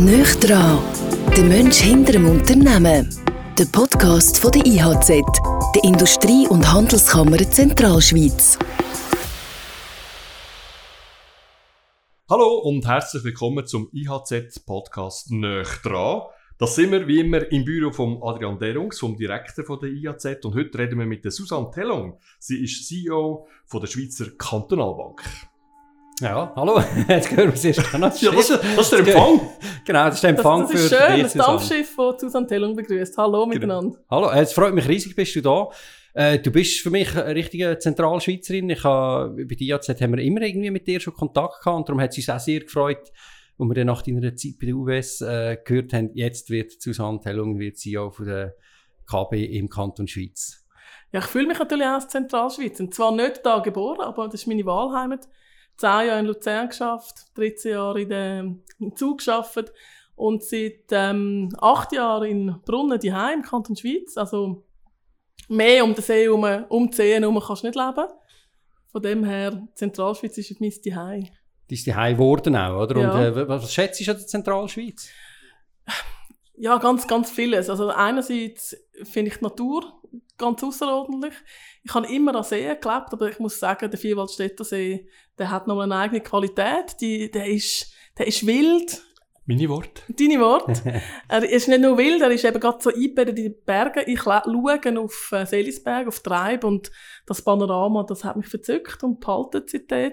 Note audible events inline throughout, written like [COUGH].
Nicht dran, der Mensch hinter dem Unternehmen. Der Podcast von der IHZ, der Industrie- und Handelskammer Zentralschweiz. Hallo und herzlich willkommen zum IHZ-Podcast «Nöch dran». Das sind wir wie immer im Büro von Adrian Derungs, vom Direktor von der IHZ. Und heute reden wir mit der Susanne Tellung. Sie ist CEO von der Schweizer Kantonalbank. Ja, hallo. [LAUGHS] Jetzt hören wir es erst an. Ja, das, ist- das ist der Empfang. Genau, das ist der Empfang das, das ist für schön, das. Dampfschiff, das Susanne Tellung begrüßt. Hallo miteinander. Hallo, äh, es freut mich riesig, bist du da. Äh, du bist für mich eine richtige Zentralschweizerin. Ich habe, bei der IAZ haben wir immer irgendwie mit dir schon Kontakt gehabt und darum hat es uns auch sehr gefreut, als wir dann nach deiner Zeit bei der UBS äh, gehört haben, jetzt wird Susanne Tellung wird CEO von der KB im Kanton Schweiz. Ja, ich fühle mich natürlich auch als Zentralschweiz. Und zwar nicht da geboren, aber das ist meine Wahlheimat. Zehn Jahre in Luzern geschafft, 13 Jahre in der, im Zug geschafft und seit ähm, acht Jahren in Brunnen die im Kanton Schweiz. Also mehr um den See herum, um die See herum kannst du nicht leben. Von dem her, Zentralschweiz ist mein Zuhause. Das ist die Heim geworden auch, oder? Ja. Und äh, was was schätzt du an der Zentralschweiz? Ja, ganz, ganz vieles. Also einerseits finde ich die Natur ganz außerordentlich. Ich habe immer an Seen gelebt, aber ich muss sagen, der Vierwaldstätter See, der hat noch eine eigene Qualität. Die, der, ist, der ist wild. Meine Worte. Deine Worte. [LAUGHS] er ist nicht nur wild, er ist eben gerade so eingebettet in die Berge. Ich schaue auf äh, Seelisberg, auf Treib und das Panorama, das hat mich verzückt und behalten seitdem.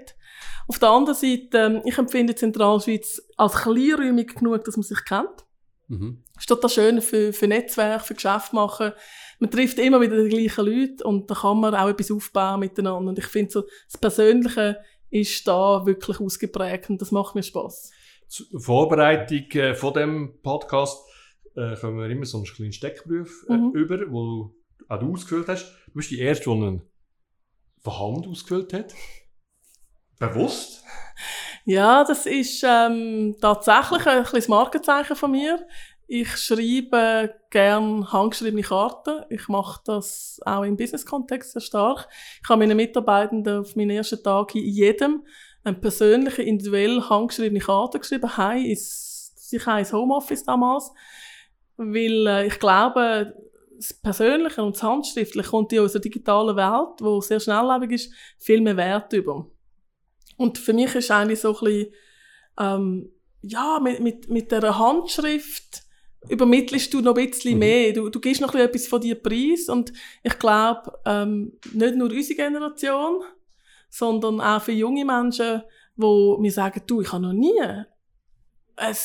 Auf der anderen Seite, ähm, ich empfinde Zentralschweiz als kleinräumig genug, dass man sich kennt Mhm. ist total schön für, für Netzwerk, für Geschäft machen. Man trifft immer wieder die gleichen Leute und da kann man auch etwas aufbauen miteinander. Und ich finde so, das Persönliche ist da wirklich ausgeprägt und das macht mir Spaß. Zur Vorbereitung äh, von dem Podcast äh, kommen wir immer so einen kleinen Steckbrief äh, Mhm. über, wo du auch du ausgefüllt hast. Du bist die Erste, die einen von Hand ausgefüllt hat. [LAUGHS] Bewusst. Ja, das ist ähm, tatsächlich ein kleines Markenzeichen von mir. Ich schreibe gern handgeschriebene Karten. Ich mache das auch im Business-Kontext sehr stark. Ich habe meinen Mitarbeitenden auf meinen ersten Tag hin jedem eine persönliche, individuell handgeschriebene Karte geschrieben. Hi, ist sicher ins Homeoffice damals. Weil äh, ich glaube, das Persönliche und das Handschriftliche kommt in unserer digitalen Welt, wo sehr schnelllebig ist, viel mehr Wert über. Und für mich ist eigentlich so ein bisschen, ähm, ja, mit, mit, mit dieser Handschrift übermittelst du noch ein bisschen Mhm. mehr. Du, du gibst noch ein bisschen etwas von dir preis. Und ich glaube, ähm, nicht nur unsere Generation, sondern auch für junge Menschen, wo mir sagen, du, ich habe noch nie ein, ein,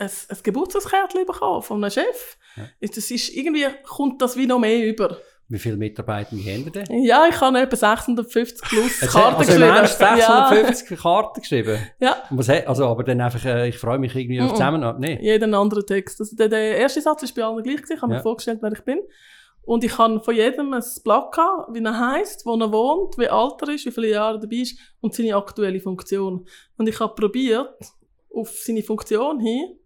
ein Geburtstagskärtchen bekommen von einem Chef. Ja. Das ist, irgendwie kommt das wie noch mehr über. Wie viele Mitarbeiter haben wir denn? Ja, ich habe etwa 650 plus Karten also geschrieben. Ernst 650 Karten geschrieben? Ja. Was also, aber dann einfach, äh, ich freue mich irgendwie auf Mhm. Zusammenarbeit. Nee. jeden anderen Text. Also der, der erste Satz ist bei allen gleich gewesen. Ich habe Ja. mir vorgestellt, wer ich bin. Und ich habe von jedem ein Blatt gehabt, wie er heisst, wo er wohnt, wie alt er ist, wie viele Jahre er dabei ist und seine aktuelle Funktion. Und ich habe probiert, auf seine Funktion hin,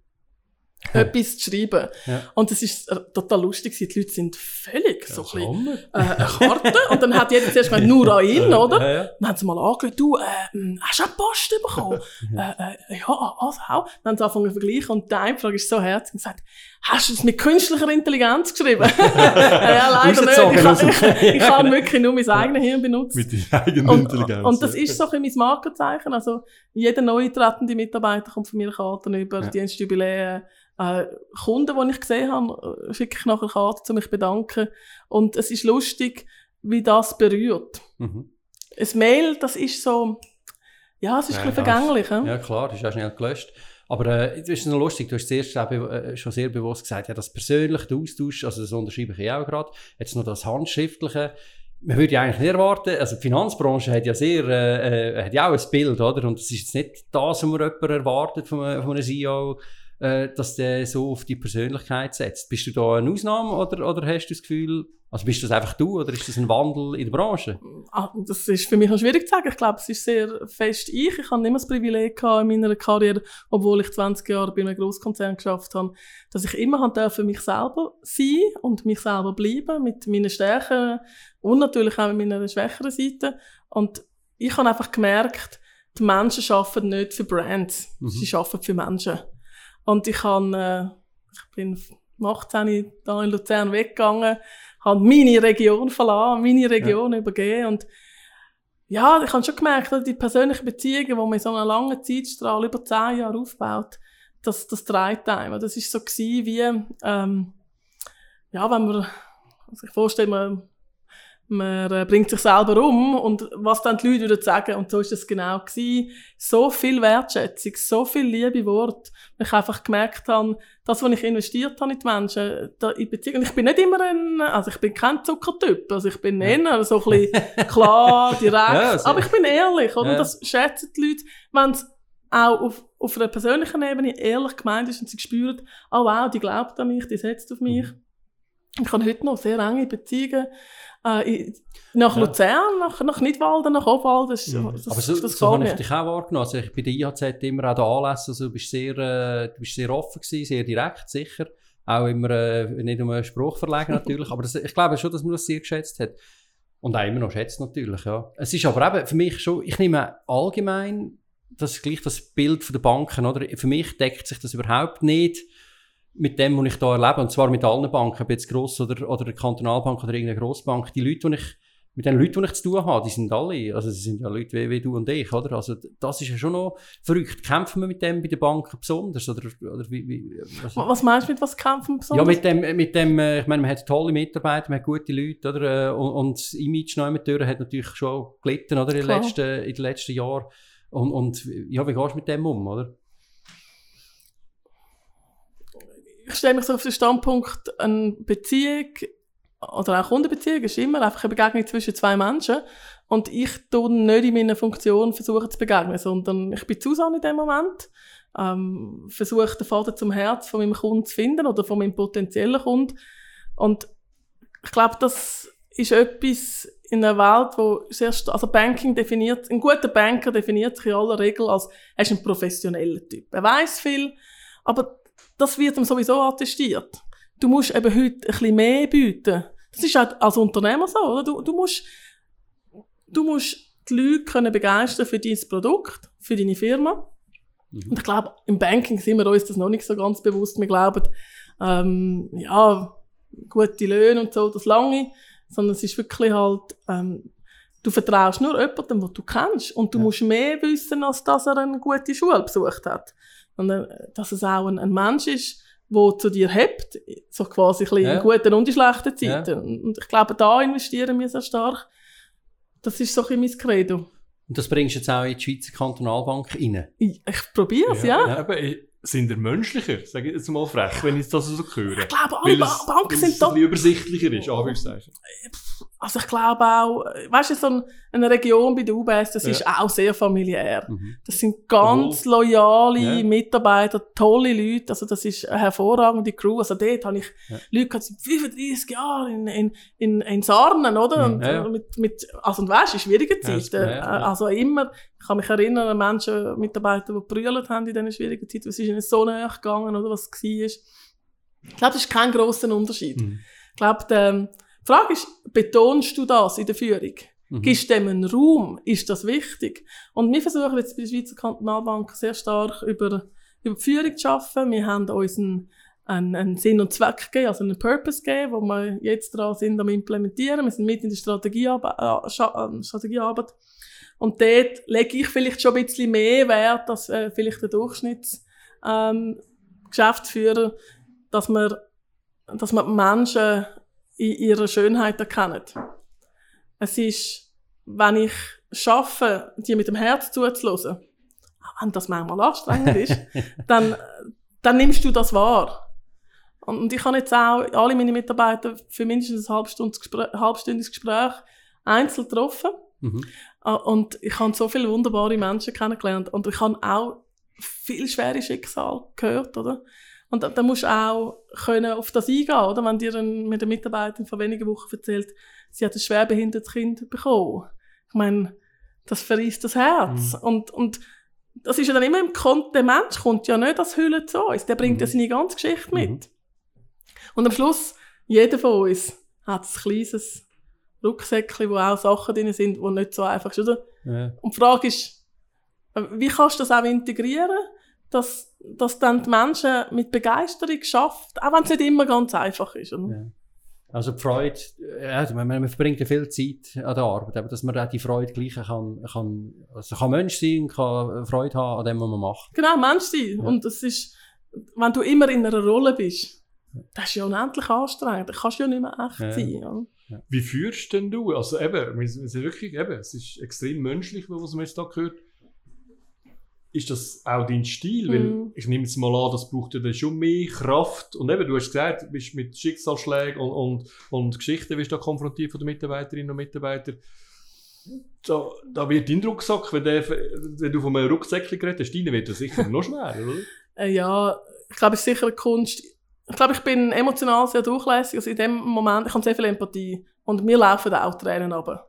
etwas zu schreiben. Ja. Und das ist äh, total lustig. Die Leute sind völlig so ein bisschen, äh, eine Karte. und dann hat jeder zuerst gemeint, nur an ihn, [LAUGHS] oder? Ja, ja. Dann haben sie mal angeschaut, du, äh, hm, hast du eine Post bekommen? [LAUGHS] äh, äh, ja, was auch? Dann haben sie angefangen zu vergleichen und die eine Frage ist so herzig und gesagt, hast du es mit künstlicher Intelligenz geschrieben? [LAUGHS] ja, leider nicht. Ich, dem- ich, ich, habe wirklich nur mein eigenes Hirn benutzt. Mit deiner eigenen Und, Intelligenz. und das ist so ein bisschen mein Markenzeichen. Also, jeder neu tretende Mitarbeiter kommt von mir Karten über, Ja. Dienstjubiläen, äh, Kunden, die ich gesehen habe, äh, schicke ich nachher Karten, um mich zu bedanken. Und es ist lustig, wie das berührt. Mhm. Ein Mail, das ist so, ja, es ist ein Ja, bisschen vergänglich. Ja, Ja, klar, das ist auch schnell gelöscht. Aber äh, das ist noch lustig, du hast zuerst äh, schon sehr bewusst gesagt, ja, das persönliche Austausch, also das unterschreibe ich auch gerade, jetzt noch das Handschriftliche, man würde ja eigentlich nicht erwarten, also die Finanzbranche hat ja sehr, äh, äh, hat ja auch ein Bild, oder? Und es ist jetzt nicht das, was man jemand erwartet von von einem CEO, äh, dass der so auf die Persönlichkeit setzt. Bist du da eine Ausnahme oder, oder hast du das Gefühl, also bist das einfach du oder ist das ein Wandel in der Branche? Ah, das ist für mich noch schwierig zu sagen. Ich glaube, es ist sehr fest ich. Ich habe immer das Privileg gehabt in meiner Karriere, obwohl ich 20 Jahre bei einem Großkonzern geschafft habe, dass ich immer dürfen mich selber sein und mich selber bleiben mit meinen Stärken und natürlich auch mit meiner schwächeren Seite. Und ich habe einfach gemerkt, die Menschen arbeiten nicht für Brands, Mhm. sie arbeiten für Menschen. Und ich, kann, äh, ich bin um 18 hier in Luzern weggegangen, habe meine Region verlassen, meine Region ja. übergeben und ja, ich habe schon gemerkt, dass die persönlichen Beziehungen, die man in so einer langen Zeitstrahl über zehn Jahre aufbaut, das, das treibt einem. Das ist so gewesen, wie, ähm, ja, wenn man, also ich vorstelle mir, man äh, bringt sich selber um und was dann die Leute wieder sagen und so ist das genau gewesen. So viel Wertschätzung, so viel liebe Wort, ich einfach gemerkt habe, das, was ich investiert habe in die Menschen, da in Beziehungen, ich bin nicht immer ein, also ich bin kein Zuckertyp, also ich bin eher so ein bisschen klar, [LAUGHS] direkt, ja, aber ich bin ehrlich, oder? Ja. Das schätzen die Leute, wenn es auch auf, auf einer persönlichen Ebene ehrlich gemeint ist und sie spüren, oh wow, die glaubt an mich, die setzt auf mich. Mhm. Ich habe heute noch sehr enge Beziehungen äh, nach ja. Luzern, nach, nach Nidwalden, nach Obwalden. Das, mhm. das, Aber so, das so habe ich dich auch wahrgenommen. Also ich bei der IHZ immer auch da Anlässe, also du bist sehr, äh, du bist sehr offen gewesen, sehr direkt, sicher. Auch immer äh, nicht um einen Spruch verlegen natürlich, aber das, ich glaube schon, dass man das sehr geschätzt hat. Und auch immer noch schätzt natürlich, ja. Es ist aber eben für mich schon, ich nehme allgemein das gleich das Bild von der Banken, oder? Für mich deckt sich das überhaupt nicht mit dem, was ich hier erlebe, und zwar mit allen Banken, ob jetzt Gross- oder, oder eine Kantonalbank oder irgendeine Grossbank, die Leute, die ich, mit den Leuten, die ich zu tun habe, die sind alle, also sie sind ja Leute wie, wie du und ich, oder? Also das ist ja schon noch verrückt. Kämpfen wir mit dem bei den Banken besonders, oder, oder wie, wie was, was meinst du mit was kämpfen besonders? Ja, mit dem, mit dem, äh, ich meine, man hat tolle Mitarbeiter, man hat gute Leute, oder? Äh, und, und das Image neu mit hat natürlich schon gelitten, oder? In den letzten, in den letzten Jahren. Und, und ja, wie gehst du mit dem um, oder? Ich stelle mich so auf den Standpunkt, eine Beziehung oder auch Kundenbeziehung ist immer einfach eine Begegnung zwischen zwei Menschen. Und ich tue nicht in meiner Funktion versuchen zu begegnen, sondern ich bin Susanne in dem Moment, ähm, versuche den Vater zum Herz von meinem Kunden zu finden oder von meinem potenziellen Kunden. Und ich glaube, das ist etwas in einer Welt, wo sehr, also Banking definiert, ein guter Banker definiert sich in aller Regel als, er ist ein professioneller Typ. Er weiß viel, aber das wird ihm sowieso attestiert. Du musst eben heute ein bisschen mehr bieten. Das ist auch als Unternehmer so, oder? Du, du musst, du musst die Leute können begeistern für dein Produkt, für deine Firma. Mhm. Und ich glaube, im Banking sind wir uns das noch nicht so ganz bewusst. Wir glauben, ähm, ja, gute Löhne und so, das lange. Sondern es ist wirklich halt, ähm, du vertraust nur jemandem, den du kennst. Und du ja. musst mehr wissen, als dass er eine gute Schule besucht hat sondern dass es auch ein, ein Mensch ist, der zu dir hebt, so quasi ein ja. in guten und in schlechten Zeiten. Ja. Und ich glaube, da investieren wir sehr stark. Das ist so ein mein Credo. Und das bringst du jetzt auch in die Schweizer Kantonalbank rein? Ich, ich probiere es, ja. ja. aber sind er menschlicher, sage ich jetzt mal frech, wenn ich das so höre. Ich glaube, alle Banken sind doch... Weil es übersichtlicher ist, Anführungszeichen. Also ich glaube auch, weißt du, so ein, eine Region bei der UBS, das ja. ist auch sehr familiär. Mhm. Das sind ganz loyale ja. Mitarbeiter, tolle Leute, also das ist eine hervorragende Crew. Also dort habe ich ja. Leute gehabt, seit 35 Jahren in, in, in, in Sarnen, oder? Mhm. Und ja. mit, mit, also und weißt, in schwierigen Zeiten. Also immer, ich kann mich erinnern an Menschen, Mitarbeiter, die gebrüllt haben in diesen schwierigen Zeiten, was ist ihnen so näher gegangen, oder was war. Ich glaube, das ist kein grosser Unterschied. Mhm. Ich glaube, der, die Frage ist, betonst du das in der Führung? Mhm. Gibst du dem einen Raum? Ist das wichtig? Und wir versuchen jetzt bei der Schweizer Kantonalbank sehr stark über, über die Führung zu arbeiten. Wir haben uns einen, einen, einen Sinn und Zweck gegeben, also einen Purpose gegeben, wo wir jetzt dran sind am implementieren. Wir sind mit in der Strategiearbeit, äh, äh, Strategiearbeit. Und dort lege ich vielleicht schon ein bisschen mehr Wert als äh, vielleicht der Durchschnittsgeschäftsführer, ähm, dass man, dass man Menschen in ihrer Schönheit erkennen. Es ist, wenn ich schaffe, die mit dem Herz zuzulassen, wenn das manchmal anstrengend ist, [LAUGHS] dann, dann nimmst du das wahr. Und ich habe jetzt auch alle meine Mitarbeiter für mindestens ein halbstündiges Gespräch, einzeln getroffen. Mhm. Äh, und ich habe so viele wunderbare Menschen kennengelernt. Und ich habe auch viel schwere Schicksal gehört, oder? Und da, musst du auch können auf das eingehen, oder? Wenn dir ein, mit der Mitarbeiterin vor wenigen Wochen erzählt, sie hat ein schwerbehindertes Kind bekommen. Ich meine, das verriest das Herz. Mhm. Und, und das ist ja dann immer im Kontext, der Mensch kommt ja nicht als Hülle zu uns, der bringt mhm. ja seine ganze Geschichte mit. Mhm. Und am Schluss, jeder von uns hat ein kleines Rucksäckchen, wo auch Sachen drin sind, die nicht so einfach sind, oder? Ja. Und die Frage ist, wie kannst du das auch integrieren? Dass, dass dann die Menschen mit Begeisterung schafft, auch wenn es nicht immer ganz einfach ist. Oder? Ja. Also die Freude, ja, man, man verbringt ja viel Zeit an der Arbeit, aber dass man auch die Freude gleich kann, kann, also kann Mensch sein, kann Freude haben an dem, was man macht. Genau, Mensch sein. Ja. Und das ist, wenn du immer in einer Rolle bist, das ist ja unendlich anstrengend. Da kannst du ja nicht mehr echt Ja. sein. Wie führst denn du? Also eben, wir sind wir sind wirklich, eben, es ist extrem menschlich, was man jetzt da gehört. Ist das auch dein Stil? Weil Mhm. ich nehme jetzt mal an, das braucht ja dann schon mehr Kraft. Und eben, du hast gesagt, du bist mit Schicksalsschlägen und, und, und Geschichten bist da konfrontiert von den Mitarbeiterinnen und Mitarbeitern. Da, da wird dein Rucksack, wenn, der, wenn du von einem Rucksäckchen geredet hast, deiner wird das sicher noch schwerer, oder? [LAUGHS] Äh, ja, ich glaube, es ist sicher eine Kunst. Ich glaube, ich bin emotional sehr durchlässig. Also in dem Moment, ich habe sehr viel Empathie. Und mir laufen auch Tränen runter.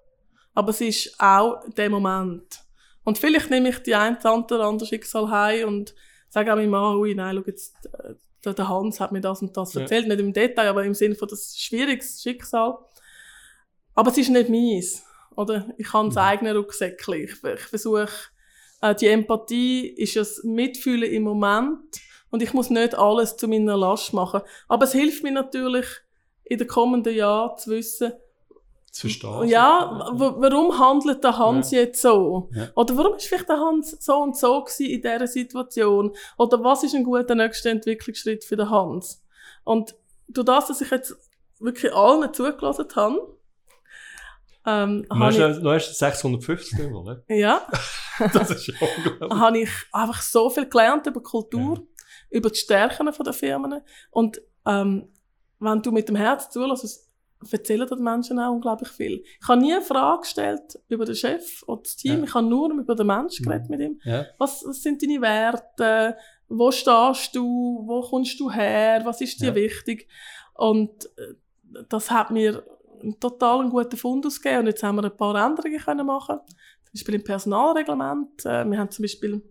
Aber es ist auch der Moment. Und vielleicht nehme ich die ein oder andere Schicksal heim und sage auch meinem Mann, ui, nein, schau jetzt, äh, der der Hans hat mir das und das Ja. erzählt. Nicht im Detail, aber im Sinne von das schwieriges Schicksal. Aber es ist nicht meins. Oder? Ich habe das eigene Rucksäckchen. Ich, ich versuche, äh, die Empathie ist das Mitfühlen im Moment. Und ich muss nicht alles zu meiner Last machen. Aber es hilft mir natürlich, in den kommenden Jahren zu wissen, Zu verstehen. ja, wa- warum handelt der Hans jetzt so? Ja. Oder warum ist vielleicht der Hans so und so gewesen in dieser Situation? Oder was ist ein guter nächster Entwicklungsschritt für den Hans? Und durch das, dass ich jetzt wirklich allen zugelassen habe, ähm, Du hast, ich, ja- du hast 650 Mal, ne? ja, [LAUGHS] Das ist ja unglaublich. [LAUGHS] habe ich einfach so viel gelernt über Kultur, über die Stärken der Firmen. Und ähm, wenn du mit dem Herz zulässt, erzählen die Menschen auch unglaublich viel. Ich habe nie eine Frage gestellt über den Chef oder das Team, Ja. ich habe nur über den Menschen geredet mit ihm. Ja. Was, was sind deine Werte? Wo stehst du? Wo kommst du her? Was ist dir Ja. wichtig? Und äh, das hat mir einen total guten Fundus gegeben. Und jetzt haben wir ein paar Änderungen können machen. Zum Beispiel im Personalreglement. Äh, wir haben zum Beispiel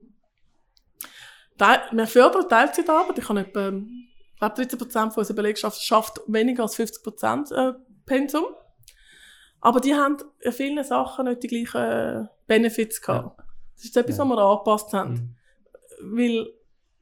wir fördern Teilzeitarbeit. Ich habe etwa, glaube, 13 Prozent unserer Belegschaft schafft weniger als 50 Prozent äh, Pensum. Aber die haben in vielen Sachen nicht die gleichen äh, Benefits gehabt. Das ist etwas, Ja. was wir angepasst haben. Mhm. Weil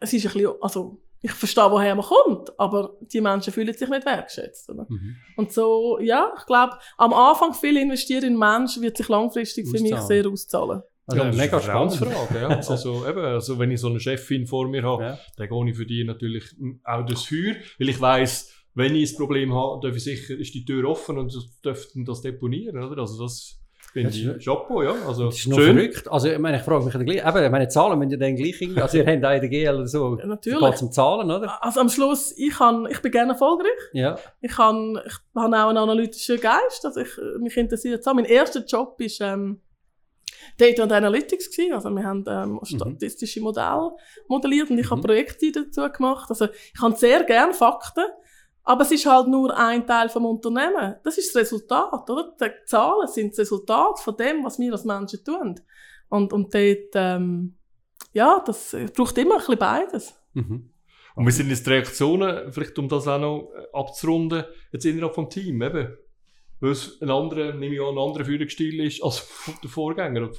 es ist ein bisschen, also ich verstehe, woher man kommt, aber die Menschen fühlen sich nicht wertgeschätzt. Oder? Mhm. Und so, ja, ich glaube, am Anfang viel investieren in Menschen wird sich langfristig für mich sehr auszahlen. Also, das ist mega eine spannend. Vertrauensfrage, ja. [LAUGHS] Also, eben, also, wenn ich so eine Chefin vor mir habe, Ja. dann gehe ich für die natürlich auch das Feuer, weil ich weiss, wenn ich ein Problem habe, darf ich sicher, ist die Tür offen und das dürften das deponieren, oder? Also das finde Das ich ist- Chapeau, ja. Also Das ist noch schön. verrückt. Also, ich meine, ich frage mich dann gleich, eben, meine Zahlen müssen ja dann gleich irgendwie, also ihr habt auch in der GL oder so, Ja, natürlich. geht um Zahlen, oder? Also am Schluss, ich, kann, ich bin gerne erfolgreich. Ja. Ich, kann, ich habe auch einen analytischen Geist. Also ich, mich interessiert es auch. Mein erster Job war ähm, Data and Analytics. Gewesen. Also wir haben ähm, statistische Modelle modelliert und ich habe Mhm. Projekte dazu gemacht. Also ich habe sehr gerne Fakten, aber es ist halt nur ein Teil vom Unternehmen. Das ist das Resultat, oder? Die Zahlen sind das Resultat von dem, was wir als Menschen tun. Und, und dort, ähm, ja, das äh, braucht immer ein bisschen beides. Mhm. Und wir sind jetzt die Reaktionen, vielleicht um das auch noch äh, abzurunden, jetzt innerhalb vom Team, eben. Weil es ein anderer, nehme ich an, ein anderer Führungsstil ist als der Vorgänger.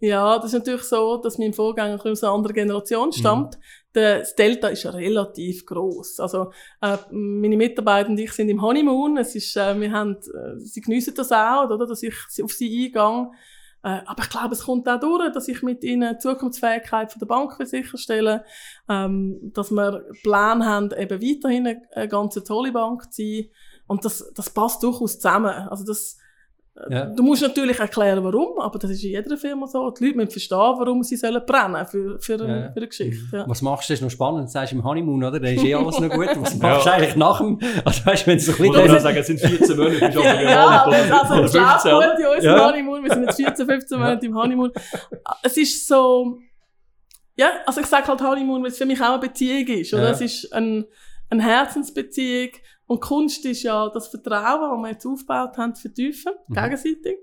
Ja, das ist natürlich so, dass mein Vorgänger aus einer anderen Generation stammt. Der- Das Delta ist ja relativ groß. Also äh, meine Mitarbeiter und ich sind im Honeymoon. Es ist, äh, wir haben, äh, sie geniessen das auch, oder, dass ich auf sie eingehe. Äh, aber ich glaube, es kommt auch durch, dass ich mit ihnen die Zukunftsfähigkeit von der Bank will sicherstellen ähm, dass wir Pläne haben, eben weiterhin eine, eine ganz tolle Bank zu sein. Und das, das passt durchaus zusammen. Also das, Ja. Du musst natürlich erklären, warum, aber das ist in jeder Firma so. Die Leute müssen verstehen, warum sie sollen brennen für, für, eine, Ja. für eine Geschichte. Ja. Was machst du, das ist noch spannend, du sagst im Honeymoon, oder? Dann ist eh alles noch gut. Was [LAUGHS] machst du eigentlich nach dem, also weißt du, wenn es so ein Ich bisschen... würde sagen, es sind 14 Monate, ist aber Ja, gewandt, aber es, also, oder es läuft 15, oder? gut in unserem Ja. Honeymoon. Wir sind jetzt 14, 15 Monate im Honeymoon. Es ist so, ja, also ich sage halt Honeymoon, weil es für mich auch eine Beziehung ist. Oder? Ja. Es ist ein, eine Herzensbeziehung. Und Kunst ist ja das Vertrauen, das wir jetzt aufgebaut haben, zu vertiefen, Mhm. gegenseitig.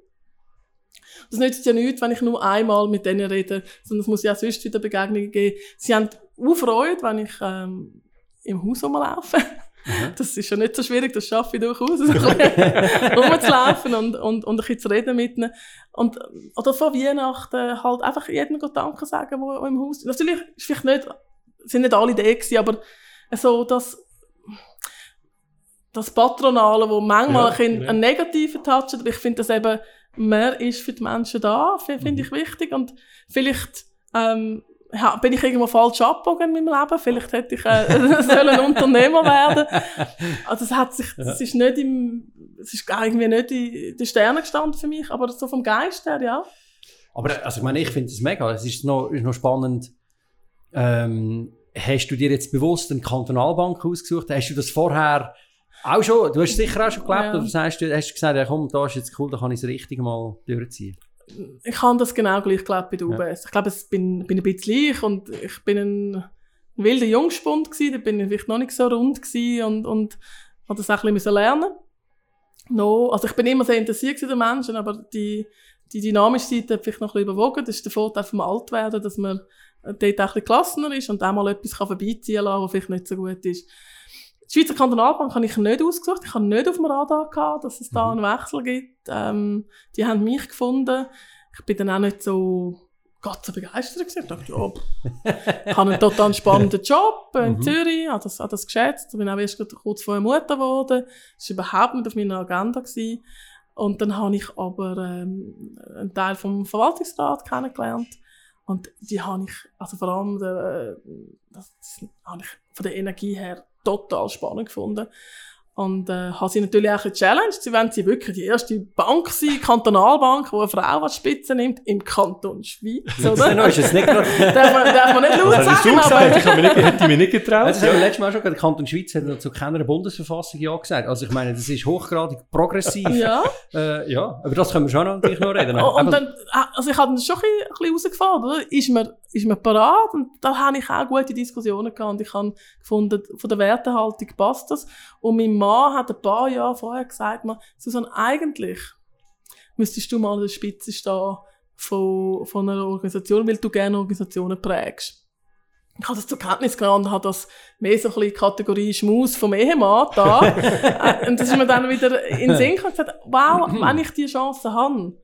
Das nützt ja nichts, wenn ich nur einmal mit denen rede, sondern es muss ja auch sonst wieder Begegnungen geben. Sie haben auch Freude, wenn ich ähm, im Haus rumlaufe. Mhm. Das ist ja nicht so schwierig, das schaffe ich durchaus, bisschen [LAUGHS] rumzulaufen und, und, und ein bisschen zu reden mit ihnen. Und, oder vor Weihnachten halt einfach jedem Danke sagen, der im Haus ist. Natürlich ist vielleicht nicht sind nicht alle da gewesen, aber so das, das Patronale, wo manchmal Ja, ein, ja. einen negativen Touch hat, aber ich finde das eben, mehr ist für die Menschen da, finde Mhm. ich wichtig und vielleicht, ähm, ja, bin ich irgendwo falsch abgebogen in meinem Leben. Vielleicht hätte ich äh, [LAUGHS] sollen ein Unternehmer werden. Also es hat sich, es ist nicht im, es ist irgendwie nicht in den Sternen gestanden für mich, aber so vom Geist her, ja. Aber also ich meine, ich finde es mega. Es ist noch, ist noch spannend. Ähm, hast du dir jetzt bewusst eine Kantonalbank ausgesucht? Hast du das vorher auch schon? Du hast sicher auch schon gelebt, Ja. oder sagst du, hast du gesagt, ja, komm, da ist jetzt cool, da kann ich es richtig mal durchziehen? Ich habe das genau gleich gelebt bei der Ja. UBS. Ich glaube, ich bin, bin ein bisschen ich und ich bin ein wilder Jungspund gewesen, da bin ich vielleicht noch nicht so rund gewesen und, und habe das auch ein bisschen lernen no, Also ich bin immer sehr interessiert an den Menschen, aber die, die dynamische Seite hat vielleicht noch ein bisschen überwogen. Das ist der Vorteil vom Altwerden, dass man dort auch ein bisschen gelassener ist und auch mal etwas kann vorbeiziehen kann, was vielleicht nicht so gut ist. Die Schweizer Kantonalbank habe ich nicht ausgesucht. Ich habe nicht auf dem Radar gehabt, dass es da einen Wechsel gibt. Ähm, die haben mich gefunden. Ich bin dann auch nicht so Gott so begeistert gewesen. Ich dachte, ja, ich habe einen total spannenden Job in Mhm. Zürich, habe das, habe das geschätzt. Ich bin auch erst kurz vorher Mutter geworden. Das war überhaupt nicht auf meiner Agenda. Gewesen. Und dann habe ich aber ähm, einen Teil vom Verwaltungsrat kennengelernt. Und die habe ich, also vor allem, der, äh, das, das habe ich von der Energie her total spannend gefunden. Und äh, habe sie natürlich auch gechallenged. Sie wollen sie wirklich die erste Bank sein, Kantonalbank, wo eine Frau als Spitze nimmt, im Kanton Schweiz, [LAUGHS] oder? Genau, ist jetzt nicht gerade... [LAUGHS] darf, man, darf man nicht laut Das hast du sagen, gesagt, aber... ich habe mich nicht, hätte mich nicht getraut. Das haben wir letztes Mal schon gesagt, der Kanton Schweiz hat noch zu keiner Bundesverfassung ja gesagt. Also ich meine, das ist hochgradig progressiv. Ja, Äh, ja, aber das können wir schon noch, natürlich noch reden. Oh, und Aber- dann, ah, also ich habe dann schon ein bisschen, herausgefordert, oder? Ist man, ist man parat? Und da habe ich auch gute Diskussionen gehabt und ich habe gefunden, von der Wertehaltung passt das. Und mein Mann hat ein paar Jahre vorher gesagt, mir, Susan, eigentlich müsstest du mal an der Spitze stehen von, von einer Organisation, weil du gerne Organisationen prägst. Ich habe das zur Kenntnis genommen und habe das mehr so ein bisschen Kategorie Schmaus vom Ehemann da. [LAUGHS] Und das ist mir dann wieder in den Sinn gekommen und gesagt, wow, [CLEARS THROAT] wenn ich die Chance habe,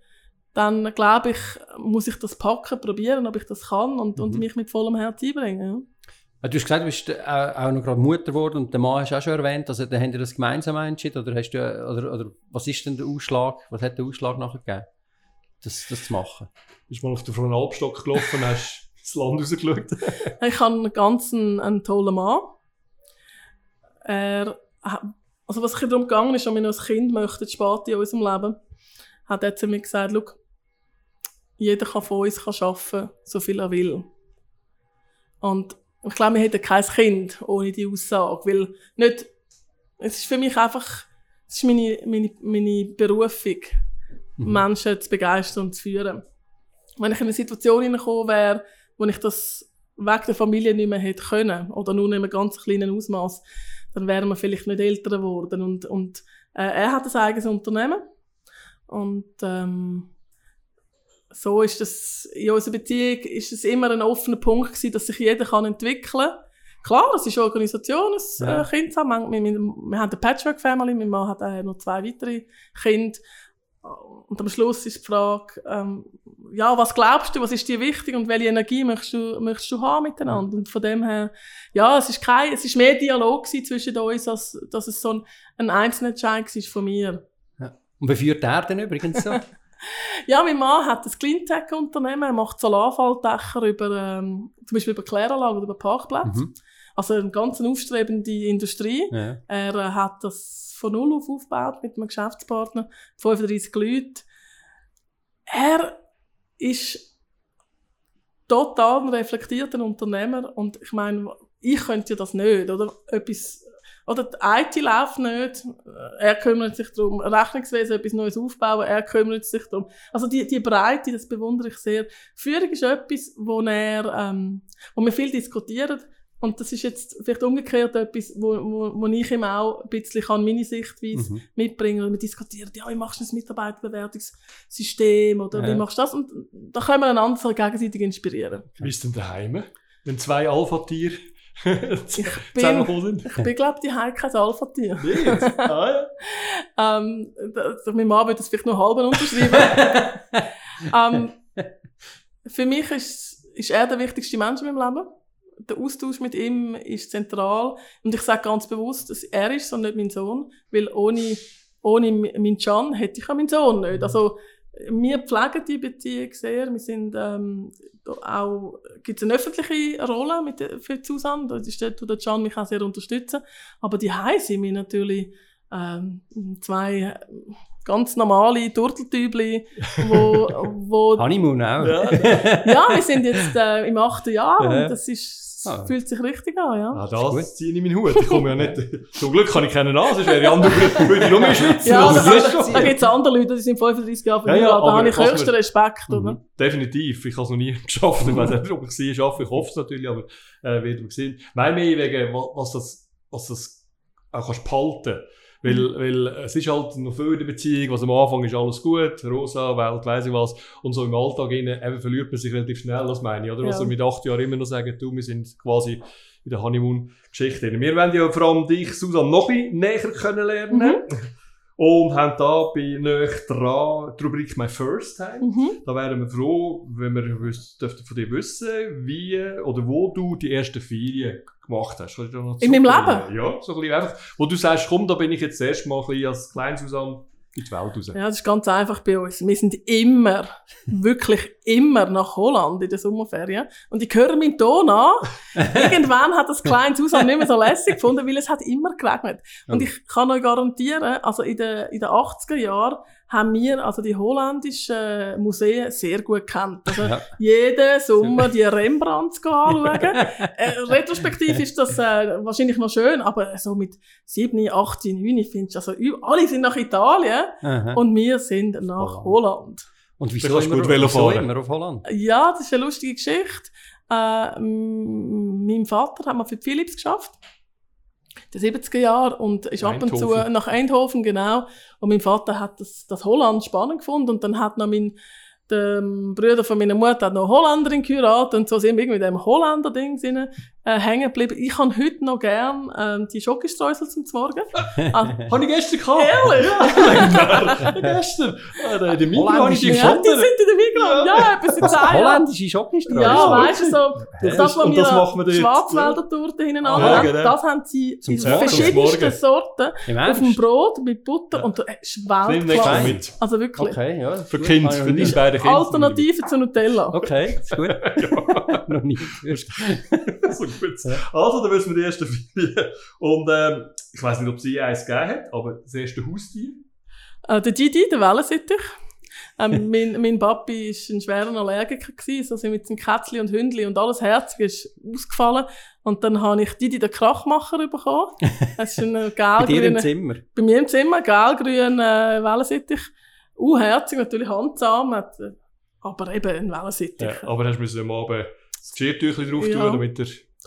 dann glaube ich, muss ich das packen, probieren, ob ich das kann und, und Mhm. mich mit vollem Herz einbringen. Ja, Du hast gesagt, du bist äh, auch noch gerade Mutter geworden und der Mann hast du auch schon erwähnt. Also, dann habt ihr das gemeinsam entschieden oder, hast du, oder, oder was ist denn der Ausschlag, was hat der Ausschlag nachher gegeben, das, das zu machen? Bist mal auf den Frontalbstock gelaufen, hast [LAUGHS] das Land rausgeschaut. [LAUGHS] Ich habe einen ganz einen, einen tollen Mann. Er, also was ich darum gegangen ist, ob wir noch ein Kind möchten, spät in unserem Leben, hat er zu mir gesagt, schau, jeder kann von uns kann arbeiten, so viel er will. Und ich glaube, wir hätten kein Kind ohne die Aussage, weil nicht, es ist für mich einfach, es ist meine, meine, meine Berufung, Menschen zu begeistern und zu führen. Wenn ich in eine Situation hineingekommen wäre, wo ich das wegen der Familie nicht mehr hätte können, oder nur in einem ganz kleinen Ausmaß, dann wären wir vielleicht nicht älter geworden. Und, und äh, er hat ein eigenes Unternehmen. Und ähm, so ist das, in unserer Beziehung ist es immer ein offener Punkt gewesen, dass sich jeder kann entwickeln kann. Klar, es ist eine Organisation, ein Ja. äh, Kind zu haben. Wir, wir, wir haben eine Patchwork-Family, mein Mann hat äh, noch zwei weitere Kinder. Und am Schluss ist die Frage, ähm, ja, was glaubst du, was ist dir wichtig und welche Energie möchtest du, möchtest du haben miteinander? Und von dem her, ja, es ist kein, es ist mehr Dialog zwischen uns, als dass es so ein, ein Einzelentscheid war von mir. Und wie führt er denn übrigens so? [LAUGHS] [LAUGHS] Ja, mein Mann hat ein Cleantech-Unternehmen, er macht Solarfalldächer über, ähm, zum Beispiel über Kläranlagen oder über Parkplätze. mhm. Also eine ganz aufstrebende Industrie. ja. Er äh, hat das von null auf aufgebaut mit einem Geschäftspartner, 35 Leute. Er ist total ein reflektierter Unternehmer und ich meine, ich könnte ja das nicht, oder? Etwas, oder die IT läuft nicht, er kümmert sich darum, Rechnungswesen etwas Neues aufbauen, er kümmert sich darum. Also die, die Breite, das bewundere ich sehr. Führung ist etwas, wo er, ähm, wo wir viel diskutieren und das ist jetzt vielleicht umgekehrt etwas, wo, wo, wo ich ihm auch ein bisschen kann, meine Sichtweise Mhm. mitbringen. Und wir diskutieren, ja, wie machst du ein Mitarbeiterbewertungssystem oder Ja. wie machst du das? Und da können wir einander gegenseitig inspirieren. Wie ist denn daheim? Wenn zwei Alpha-Tiere [LAUGHS] Ich bin, ich bin glaube die Heike kein Alpha-Tier. Nicht? [LAUGHS] ah, ja. ähm, da- da- mein Mann würde das vielleicht nur halb unterschreiben. [LAUGHS] ähm, für mich ist, ist er der wichtigste Mensch in meinem Leben. der Austausch mit ihm ist zentral. Und ich sage ganz bewusst, dass er ist und nicht mein Sohn, weil ohne, ohne meinen Can hätte ich auch meinen Sohn nicht. Also, wir pflegen die Beziehung sehr. Wir sind ähm, auch, gibt es eine öffentliche Rolle mit, für Susanne. Das ist dort, wo der Can mich auch sehr unterstützen. Aber die sind wir natürlich ähm, zwei ganz normale Turteltübli, wo, wo [LAUGHS] Honeymoon auch. ja, wir sind jetzt äh, im achten Jahr [LAUGHS] Ja. und das ist, Ah. fühlt sich richtig an, ja. Ah, ist gut. das ziehe ich meinen Hut. Ich komme ja nicht. [LAUGHS] Zum Glück kann ich keinen an, sonst wäre ich andere, würde ich nur mehr schwitzen. Ja, Also, da, das ist- da gibt es andere Leute, die sind 35 Jahre Ja, ja, da habe ich höchsten Respekt, oder? Mhm. Definitiv. Ich habe es noch nie [LAUGHS] geschafft. Ich weiß nicht, ob ich es je schaffe. Ich hoffe es natürlich, aber äh, wird man sehen. Nein, mehr wegen, wa- was das, was das auch kannst behalten. Weil, Mhm. weil es ist halt noch viel in der Beziehung, was am Anfang ist alles gut, rosa, Welt, weiss ich was. Und so im Alltag innen, eben verliert man sich relativ schnell, das meine ich. Oder? Was Ja. wir mit acht Jahren immer noch sagen, du, wir sind quasi in der Honeymoon-Geschichte. Wir wollen ja vor allem dich, Susan, noch ein bisschen näher kennenlernen. Mhm. Und haben da bei euch dran die Rubrik My First Time. Mhm. Da wären wir froh, wenn wir dürften von dir wissen, wie oder wo du die ersten Ferien gemacht hast. In meinem zurückerinnern? Ja, so ein bisschen einfach. Wo du sagst, komm, da bin ich jetzt das erste Mal ein bisschen als Kleinsusanne in die Welt raus. Ja, das ist ganz einfach bei uns. Wir sind immer, [LAUGHS] wirklich immer nach Holland in der Sommerferien. Und ich höre meinen Ton an. [LAUGHS] Irgendwann hat das kleine Susan nicht mehr so lässig gefunden, weil es hat immer geregnet. Und ich kann euch garantieren, also in den, in den 80er Jahren haben wir also die holländischen Museen sehr gut kennt. Also Ja. jeden Sommer die Rembrandts anschauen. äh, retrospektiv ist das äh, wahrscheinlich noch schön, aber so mit 7, 8, 9 findest du, also alle sind nach Italien Aha. und wir sind nach Holland. Und Da wieso immer, gut wieso fahren. immer auf Holland? Ja, das ist eine lustige Geschichte. Äh, mein Vater hat mal für die Philips geschafft. Den 70er Jahren und ist ab und zu Eindhoven. nach Eindhoven, genau. Und mein Vater hat das, das Holland spannend gefunden und dann hat noch mein der Bruder von meiner Mutter hat noch Holländerin geheiratet und so sind wir irgendwie in diesem Holländer-Ding drin, äh, hängen geblieben. Ich habe heute noch gern ähm, die Schokostreusel zum Morgen. Ah, [LAUGHS] Habe ich gestern gehabt? Ehrlich? Ja, [LAUGHS] gestern. Der- Der Mikro habe ich die Holländische ja, die gefunden. sind in der Migros. Ja, etwas in Jahren. Holländische Schokostreusel? Ja, Ja, weißt du, so, das, was Und wir das machen wir dort. Schwarzwälder Torte hinten Ah, haben, genau. das haben sie Zum in verschiedensten Sorten Im auf dem? Brot mit Butter Ja. und mit. Also wirklich. Okay, ja. Für gut. Kind, Habe ich für nie- beiden Kinder. Alternative zu Nutella. Okay, ist gut. [LAUGHS] noch nie gehört. Gut. Also, dann wissen wir die ersten [LAUGHS] Ferien. Und ähm, ich weiß nicht, ob sie eins gegeben hat, aber das erste Haustier. Äh, der Didi, der Wellensittich. Ähm, [LAUGHS] mein, mein Papi war ein schwerer Allergiker, gewesen, so sind mit seinem Kätzchen und Hündli und alles Herzige ist ausgefallen. Und dann habe ich Didi den Krachmacher bekommen. [LAUGHS] Das ist ein Bei dir im. Zimmer. bei mir im Zimmer, gelb-grün äh, Wellensittich. Uh, herzig, natürlich handzahm, äh, aber eben ein Wellensittich. Ja, aber hast du am Abend das Geschirrtüchlein drauf Ja. tun, damit er...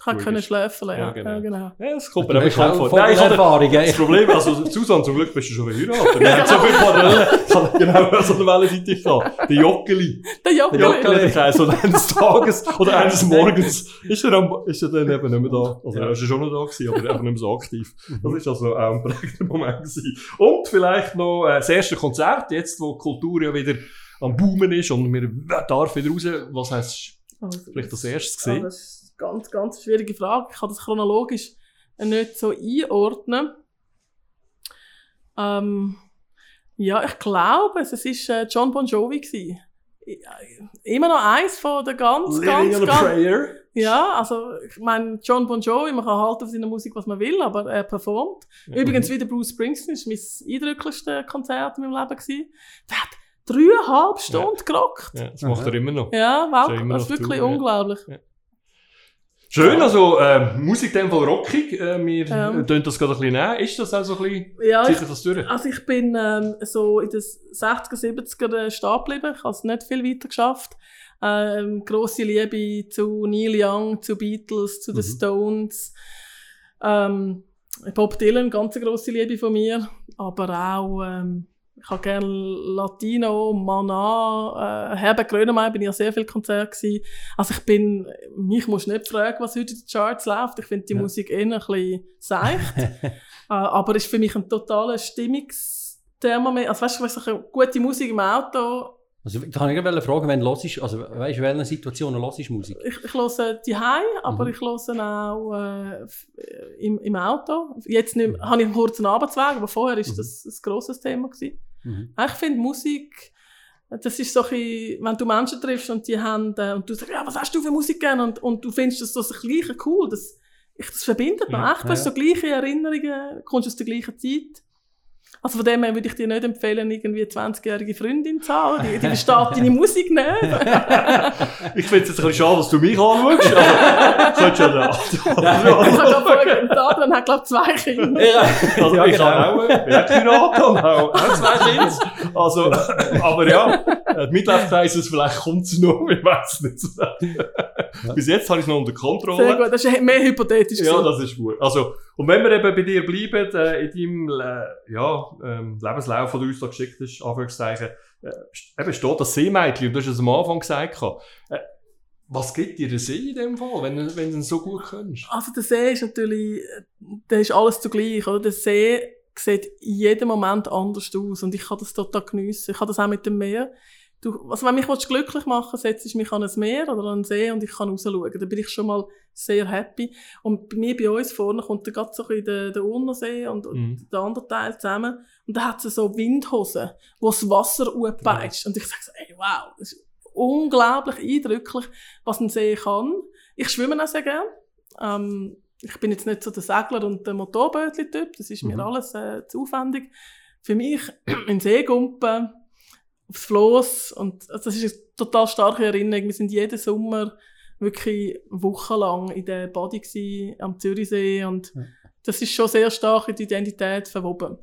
Ich kann können schläfeln, ja. Ja, ja, genau. genau. Ja, das kommt mir aber bekannt vor. Nein, ich habe Erfahrungen. das Problem, also Susan, zum Glück bist du schon verheiratet. Wir haben so viele Parallelen. Ich habe genau so eine Wellenseite gehabt. Der Joggeli. Der Der Joggeli. Joggeli, der so eines Tages oder eines Morgens ist er, am, ist er dann eben nicht mehr da. Also er ist ja schon noch da gewesen, aber einfach nicht mehr so aktiv. Das ist also auch ein prägender Moment gewesen. Und vielleicht noch äh, das erste Konzert, jetzt wo Kultur ja wieder am Boomen ist und wir darf wieder raus. Was hast Also, du vielleicht als erstes Ja, gesehen? Ganz, ganz schwierige Frage. Ich kann das chronologisch nicht so einordnen. Ähm, ja, ich glaube, es ist äh, John Bon Jovi gewesen. Äh, Immer noch eins von der ganz, ganz, Living on a ganz... Prayer. Ja, also ich meine, John Bon Jovi, man kann halten auf seiner Musik, was man will, aber er performt. Mhm. Übrigens wieder Bruce Springsteen, das war mein eindrücklichste Konzert in meinem Leben. Gewesen. Der hat dreieinhalb Stunden gerockt. Ja, das macht er immer noch. Ja, ja wow, das ist wirklich Tour, ja. unglaublich. Schön, also äh, Musik in dem Fall rockig. Äh, wir Ja. äh, tun das gerade ein bisschen nehmen. Ist das auch so ein bisschen... Ja, Zieht ich, das durch? also ich bin ähm, so in den 60er, 70er stehen geblieben. Ich habe es nicht viel weiter geschafft. Ähm, grosse Liebe zu Neil Young, zu Beatles, zu Mhm. den Stones. Ähm, Bob Dylan, ganz grosse Liebe von mir. Aber auch, ähm, ich habe gerne Latino, Mana, äh, Herbert Grönemeyer bin ich an sehr viel Konzert gewesen. Also ich bin, mich musst du nicht fragen, was heute in den Charts läuft. Ich finde die Ja. Musik eher ein bisschen seicht. [LAUGHS] Äh, aber ist für mich ein totaler Stimmungsthermometer. Also weißt du, weißt du, gute Musik im Auto Also, da kann ich gerne fragen, wenn du hörst, also, weißt du, in welchen Situationen hörst du Musik? Ich, ich höre die Hai, aber Mhm. ich höre auch äh, äh, im, im Auto. Jetzt nicht, mehr- habe ich einen kurzen Arbeitsweg, aber vorher ist Mhm. das ein grosses Thema gewesen. Mhm. Ich finde Musik, das ist so ein bisschen, wenn du Menschen triffst und die haben, äh, und du sagst, ja, was hast du für Musik gerne? Und, und du findest das so das Gleiche cool, das, ich, das verbindet man Ja, echt, du hast ja. so gleiche Erinnerungen, kommst aus der gleichen Zeit. Also von dem her würde ich dir nicht empfehlen, irgendwie eine 20-jährige Freundin zu haben, die, die versteht deine Musik nicht. [LAUGHS] Ich finde es jetzt ein bisschen schade, dass du mich anschaust, aber [LAUGHS] könntest ja da. ich habe gerade gesagt, und hat glaube ich zwei Kinder. Also Ja, ich genau. habe auch, ja, geheiratet und auch, auch zwei Kinder. Also, aber ja, äh, Midlife Crisis, vielleicht kommt es noch, ich weiß nicht. Bis jetzt habe ich es noch unter Kontrolle. Sehr gut, das ist mehr hypothetisch. Ja, gewesen. das ist gut. Also, und wenn wir eben bei dir bleiben, äh, in deinem äh, ja, ähm, Lebenslauf, den du uns da geschickt hast, Anführungszeichen, äh, eben steht das Seemädchen, und du hast es am Anfang gesagt. Äh, was gibt dir der See in dem Fall, wenn, wenn du ihn so gut kannst? Also der See ist natürlich, da ist alles zugleich, oder? Der See sieht in jedem Moment anders aus und ich kann das total geniessen. Ich kann das auch mit dem Meer. Du, also wenn mich willst, glücklich machen setze ich mich an ein Meer oder an einen See und ich kann rausschauen. Da bin ich schon mal sehr happy. Und bei mir, bei uns vorne, kommt dann gerade so ein der, der Urnersee und, Mhm. der andere Teil zusammen. Und da hat sie so Windhosen, wo das Wasser aufpeitscht. Und ich sage so, ey, wow, das ist unglaublich eindrücklich, was ein See kann. Ich schwimme auch sehr gern. Ähm, ich bin jetzt nicht so der Segler und der Motorbötli-Typ, das ist mir Mhm. alles äh, zu aufwendig. Für mich [CLEARS THROAT] in den See gumpen, aufs Floss und also das ist eine total starke Erinnerung. Wir sind jeden Sommer wirklich wochenlang in der Body gsi, am Zürichsee und das ist schon sehr stark in die Identität verwoben.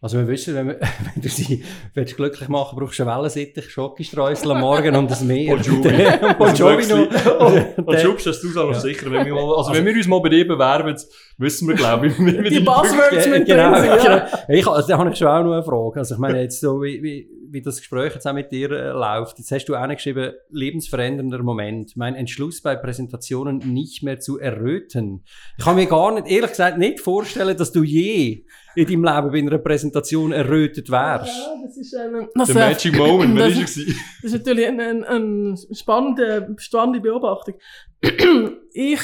Also wir wissen, wenn, wir, [LAUGHS] wenn du sie willst glücklich machen brauchst du einen Wellensittich, Schokostreusel am Morgen und ein Meer. [LAUGHS] Und Jovi. und Jovi noch. Und Schubst, das du auch noch Ja. sicher. Wenn wir, mal, also, wenn wir uns mal bei dir bewerben, wissen wir, glaube ich, wie wir Die Buzzwords Ja, mit genau, drin sind, ja. genau. Ich, also, da habe ich schon auch noch eine Frage. Also ich meine jetzt so, wie, wie, wie das Gespräch jetzt auch mit dir äh, läuft. Jetzt hast du auch geschrieben, lebensverändernder Moment. Mein Entschluss bei Präsentationen nicht mehr zu erröten. Ich kann mir gar nicht, ehrlich gesagt, nicht vorstellen, dass du je in deinem Leben bei einer Präsentation errötet wärst. Ja, das ist ein, das, Der Magic Moment, das- wann war er? Das ist natürlich eine, eine, eine spannende, spannende Beobachtung. [CLEARS THROAT] Ich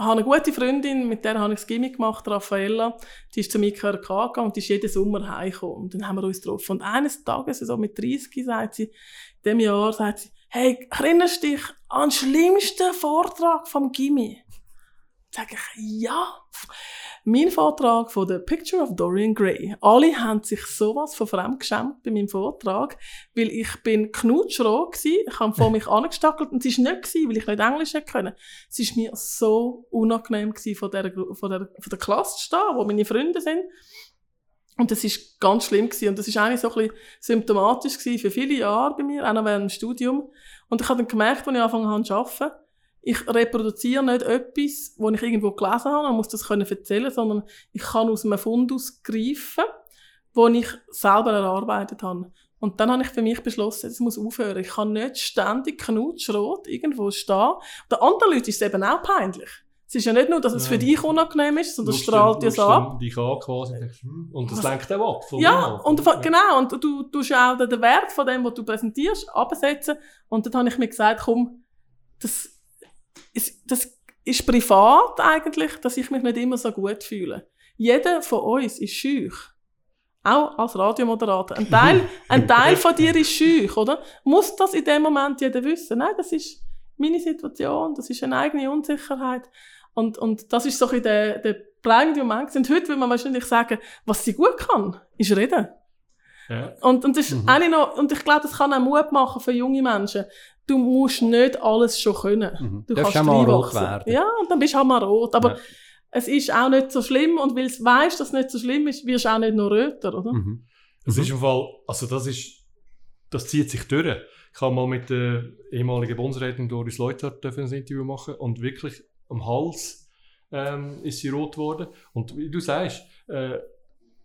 habe eine gute Freundin, mit der habe ich das Gimmick gemacht, Raffaella. Die ist zu mir gegangen und die ist jeden Sommer heimgekommen. Und dann haben wir uns getroffen. Und eines Tages, so mit 30, sagt sie, in diesem Jahr, sagt sie, hey, erinnerst du dich an den schlimmsten Vortrag vom Gimmi? Sag ich, ja. Mein Vortrag von The Picture of Dorian Gray. Alle haben sich sowas von fremd geschämt bei meinem Vortrag, weil ich bin knutschroh gsi. Ich habe vor [LAUGHS] mich angestackelt und es war nicht gsi, weil ich nicht Englisch hätte können. Es war mir so unangenehm gsi, von der, von der, von der Klasse zu stehen, wo meine Freunde sind. Und das ist ganz schlimm gsi. Und das ist eigentlich so ein bisschen symptomatisch für viele Jahre bei mir, auch noch während dem Studium. Und ich habe dann gemerkt, als ich angefangen habe zu arbeiten, ich reproduziere nicht etwas, was ich irgendwo gelesen habe und muss das können erzählen, sondern ich kann aus einem Fundus greifen, wo ich selber erarbeitet habe. Und dann habe ich für mich beschlossen, das muss aufhören. Ich kann nicht ständig knutschrot irgendwo stehen. Der anderen Leuten ist es eben auch peinlich. Es ist ja nicht nur, dass es Ja. für dich unangenehm ist, sondern es strahlt dir schaust ab. dich an quasi und hm, und das lenkt auch ab. Ja, Inhalt. und genau, und du tust auch den den Wert von dem, was du präsentierst, absetzen. Und dann habe ich mir gesagt, komm, das ist, das ist privat eigentlich, dass ich mich nicht immer so gut fühle. Jeder von uns ist schüch. Auch als Radiomoderator. Ein Teil, [LAUGHS] ein Teil von dir ist schüch, oder? Muss das in dem Moment jeder wissen? Nein, das ist meine Situation, das ist eine eigene Unsicherheit. Und, und das ist so ein der, der bleibende Moment. Und heute will man wahrscheinlich sagen, was sie gut kann, ist reden. Ja. Und, und, das ist Mhm. noch, und ich glaube, das kann auch Mut machen für junge Menschen. Du musst nicht alles schon können. Mhm. Du Darfst kannst auch mal rot werden. Ja, und dann bist du auch mal rot. Aber Ja. es ist auch nicht so schlimm. Und weil du weißt, dass es nicht so schlimm ist, wirst du auch nicht noch röter, oder? Mhm. Das ist im Fall, also das ist, das zieht sich durch. Ich habe mal mit der ehemaligen Bundesrätin Doris Leutert dürfen ein Interview machen und wirklich am Hals ähm, ist sie rot geworden. Und wie du sagst, äh,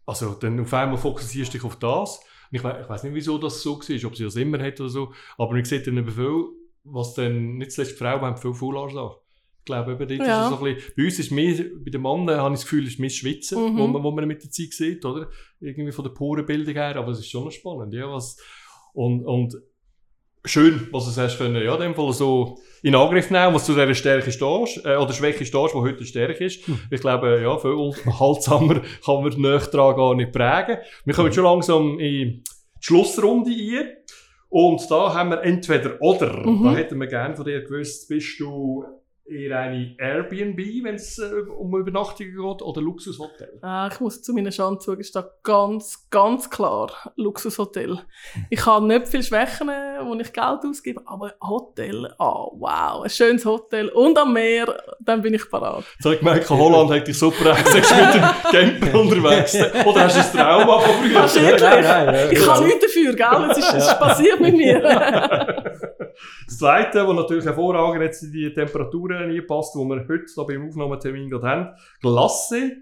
also dann auf einmal fokussierst du dich auf das. Und ich, ich weiß nicht, wieso das so war, ob sie das immer hat oder so, aber man sieht dann eben viel, was dann, nicht zuletzt die Frauen haben viel Faulanschlag. Ich glaube, eben, dort Ja. ist es so ein bisschen, bei uns ist mehr, bei den Männern habe ich das Gefühl, ist mehr Schwitzen, Mhm. wo, man, wo man mit der Zeit sieht, oder? Irgendwie von der Porenbildung her, aber es ist schon noch spannend, ja, was, und, und schön, was du hast können, ja, in dem Fall so in Angriff nehmen, was zu dieser Stärke stehst, äh, oder Schwäche stehst, die heute Stärke ist. Ich glaube, ja, viel haltsamer [LAUGHS] kann man näher dran gar nicht prägen. Wir kommen schon langsam in die Schlussrunde ein. Und da haben wir entweder oder. Mhm. Da hätten wir gerne von dir gewusst, bist du eher eine Airbnb, wenn es äh, um Übernachtungen geht, oder Luxushotel? Ah, ich muss zu meiner Schande zugeben, ist da ganz, ganz klar Luxushotel. Ich habe nicht viele Schwächen, wo ich Geld ausgebe, aber Hotel, ah wow, ein schönes Hotel und am Meer, dann bin ich parat. Jetzt habe ich gemerkt, Holland hat dich super gesagt, mit dem Camper unterwegs. Oder hast du ein Trauma von früher? Wahrscheinlich. Ich kann nichts dafür, gell? Es ist, es passiert mit mir. [LAUGHS] Das Zweite, was natürlich hervorragend jetzt in die Temperaturen einpasst, die wir heute da beim Aufnahmetermin gerade haben, Glasse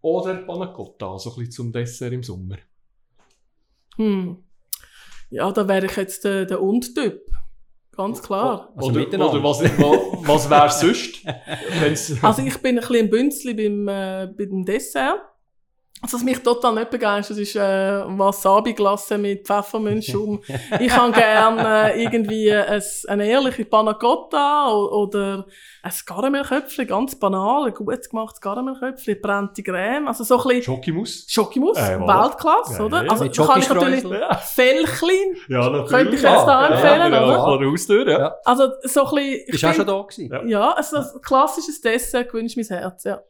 oder Panna Cotta, also ein bisschen zum Dessert im Sommer. hm. Ja, da wäre ich jetzt der, der Und-Typ. Ganz klar. Also oder, miteinander. oder was, was, wäre sonst? [LAUGHS] Also ich bin ein bisschen ein Bünzli beim, äh, beim Dessert. Also, was mich total nicht begeistert, ist äh, Wasabi-Glasse mit Pfefferminzschaum. [LAUGHS] ich habe gerne äh, irgendwie ein, eine ehrliche Panna Cotta oder ein Karamellköpfchen, ganz banal, ein gut gemachtes Karamellköpfchen, brennte Creme, also so ein bisschen Schokimus? Schokimus, Äh. Weltklasse, Ja, oder? ja, Also mit kann ich natürlich. Ja, Fellchen, [LAUGHS] ja natürlich. Könnte ich jetzt da Ah, empfehlen, ja, oder? Ja, vor der Haustür, ja. Also so ein bisschen... ich Ist auch schon da gewesen. Ja. Ja, also ein klassisches Dessert gewünscht mein Herz, ja.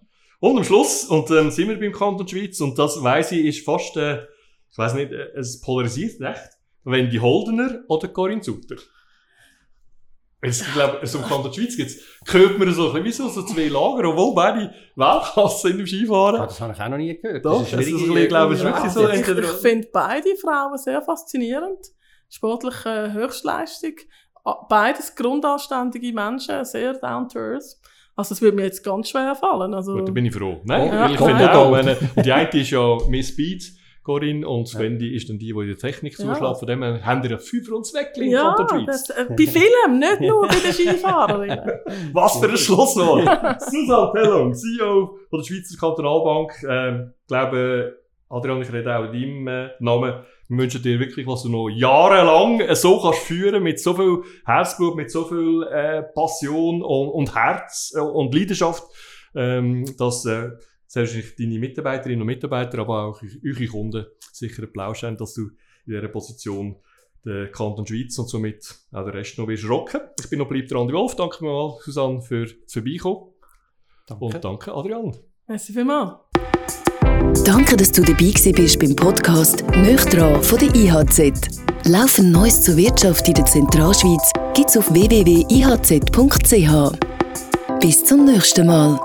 Und am Schluss, und dann sind wir beim Kanton Schweiz, und das weiss ich, ist fast, äh, ich weiss nicht, äh, es polarisiert recht, wenn die Holdener oder Corinne Sutter. Ich glaube, so im Kanton Schweiz gibt's, hört man so ein bisschen wie so, so zwei Lager, obwohl beide Weltklasse in dem Ah, Skifahren. das habe ich auch noch nie gehört. Doch, Das ist das ist schwierig. ein bisschen, glaube ich, wirklich so ich, ich finde beide Frauen sehr faszinierend. Sportliche Höchstleistung. Ah, Beides grundanständige Menschen, sehr down to earth. Also es würde mir jetzt ganz schwer fallen. Also, Gut, da bin ich froh. Nein, Oh, weil ich ja. finde Ja. auch, wenn, und die eine ist ja Miss Speed, Corinne, und Svendy ist dann die, die in der Technik Ja. zuschlägt. Von dem her haben wir ja fünf und Zweckli im ja, Kanton Schweiz. das, äh, bei Filmen, nicht nur bei den Skifahrerinnen. [LAUGHS] Was für ein Schlusswort! Susanne Tellung, CEO von der Schweizer Kantonalbank. Ähm, ich glaube, Adrian, ich rede auch in deinem äh, Namen. Wir wünschen dir wirklich, was du noch jahrelang so kannst führen, mit so viel Herzblut, mit so viel äh, Passion und, und Herz äh, und Leidenschaft, ähm, dass äh, selbst deine Mitarbeiterinnen und Mitarbeiter, aber auch eure Kunden sicher Applaus haben, dass du in dieser Position den Kanton Schweiz und somit auch den Rest noch wirst rocken. Ich bin noch bleibt der Andi Wolf. Danke mal, Susanne, für das Vorbeikommen. Danke. Und danke, Adrian. Merci vielmals. Danke, dass du dabei bist beim Podcast «Nöch dran» von der IHZ. Laufend Neues zur Wirtschaft in der Zentralschweiz gibt's auf www.ihz.ch. Bis zum nächsten Mal.